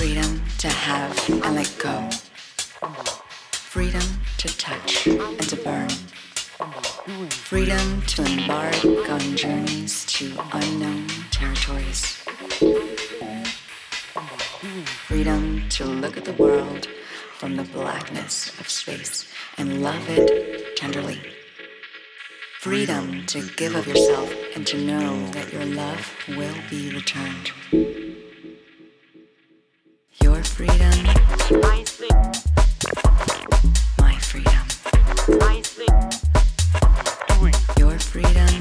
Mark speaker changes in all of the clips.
Speaker 1: freedom to have and let go, freedom to touch and to burn, freedom to embark on journeys to unknown territories freedom to look at the world from the blackness of space and love it tenderly. Freedom to give of yourself and to know that your love will be returned. Your freedom, my freedom. Your freedom,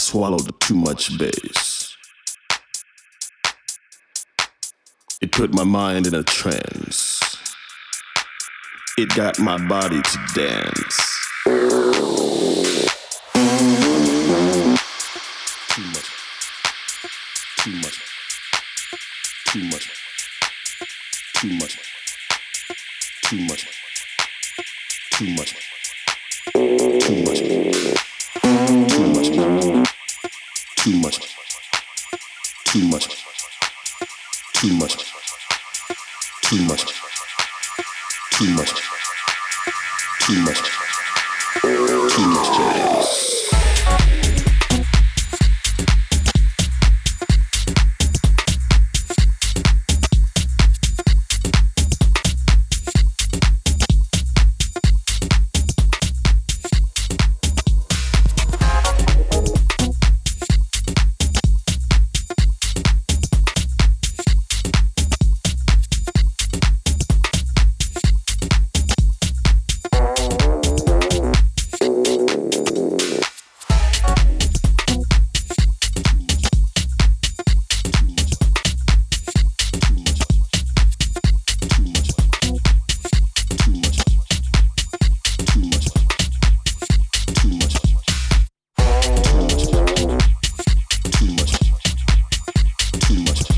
Speaker 2: swallowed too much bass. It put my mind in a trance. It got my body to dance. too much.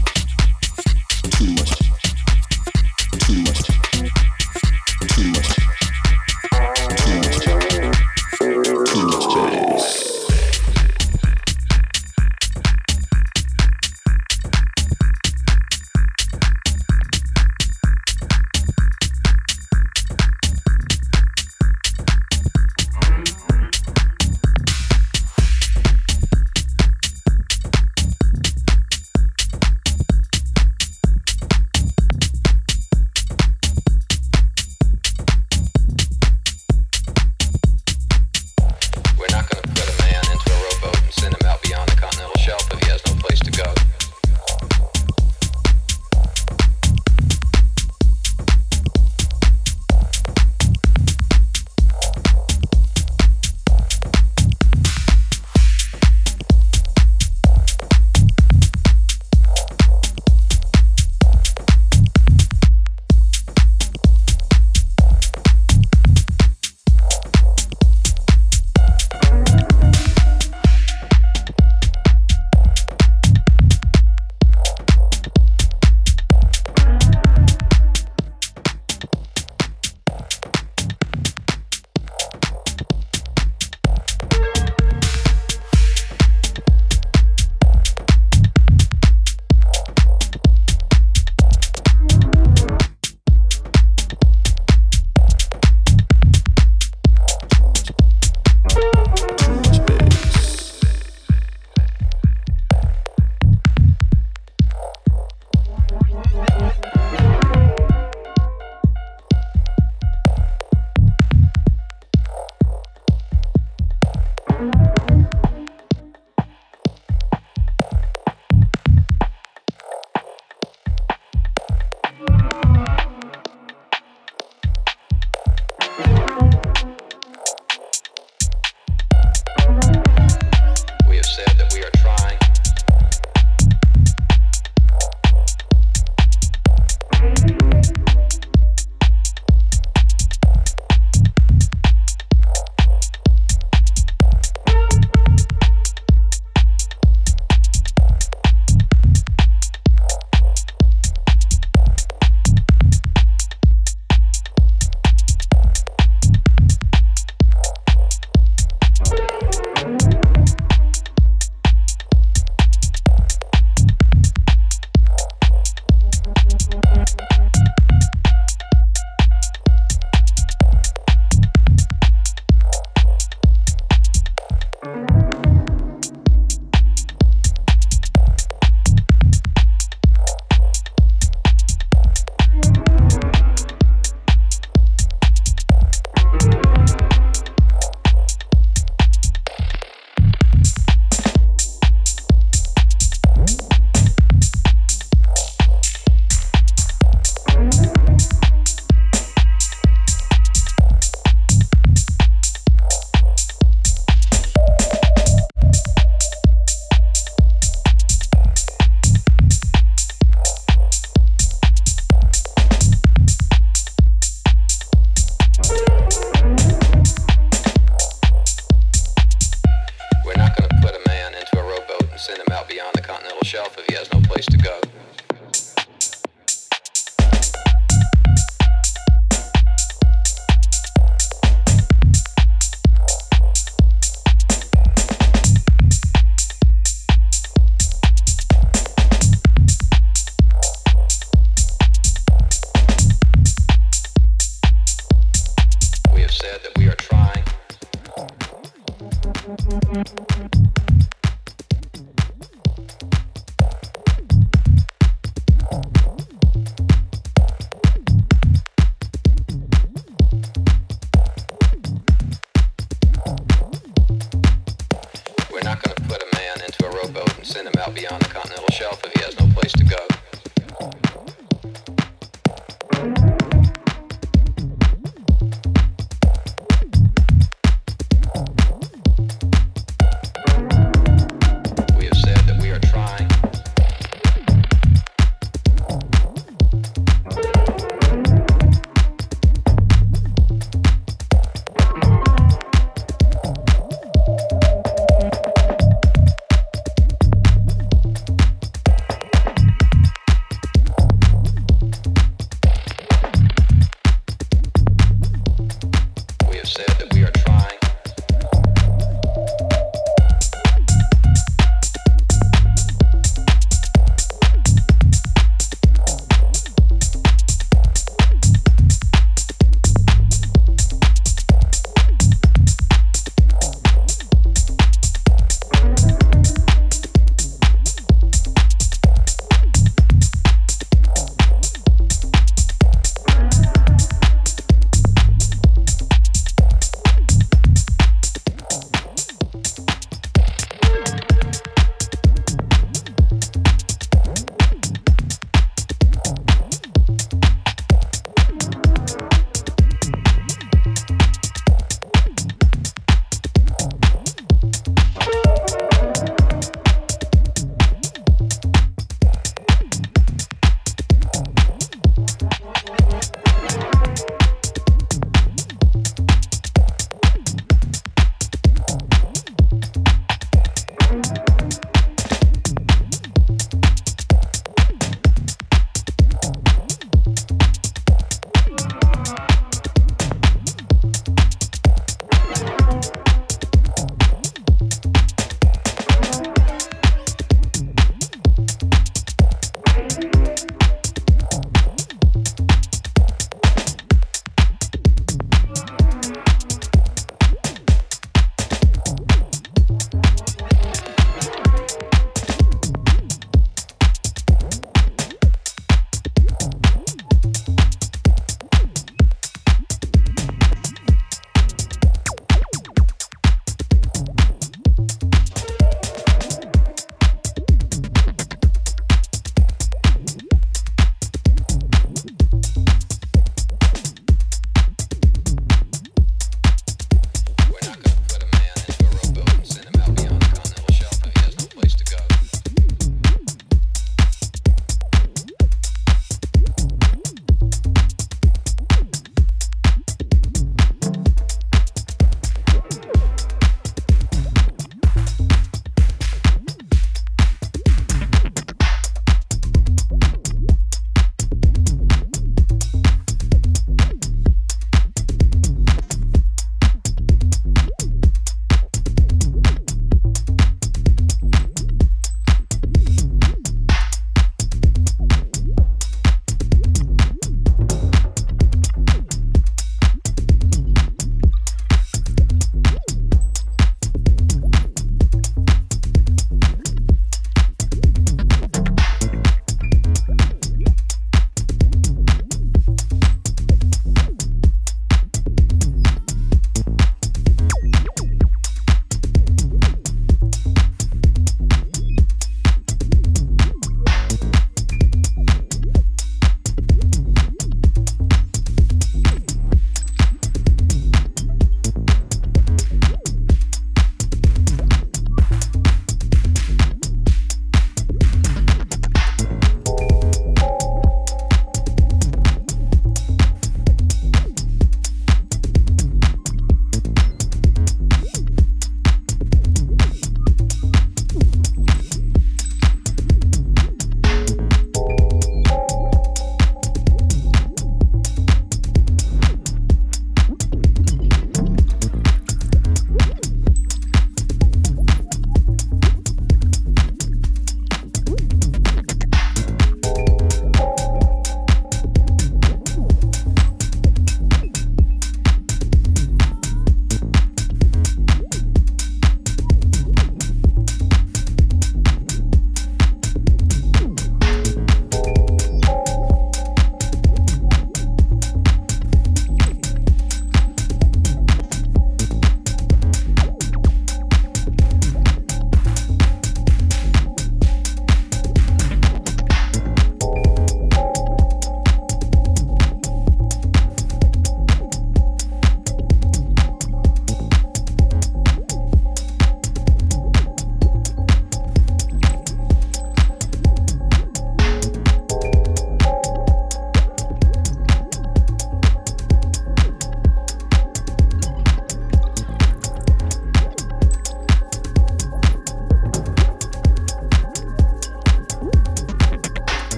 Speaker 2: said that we are
Speaker 1: trying.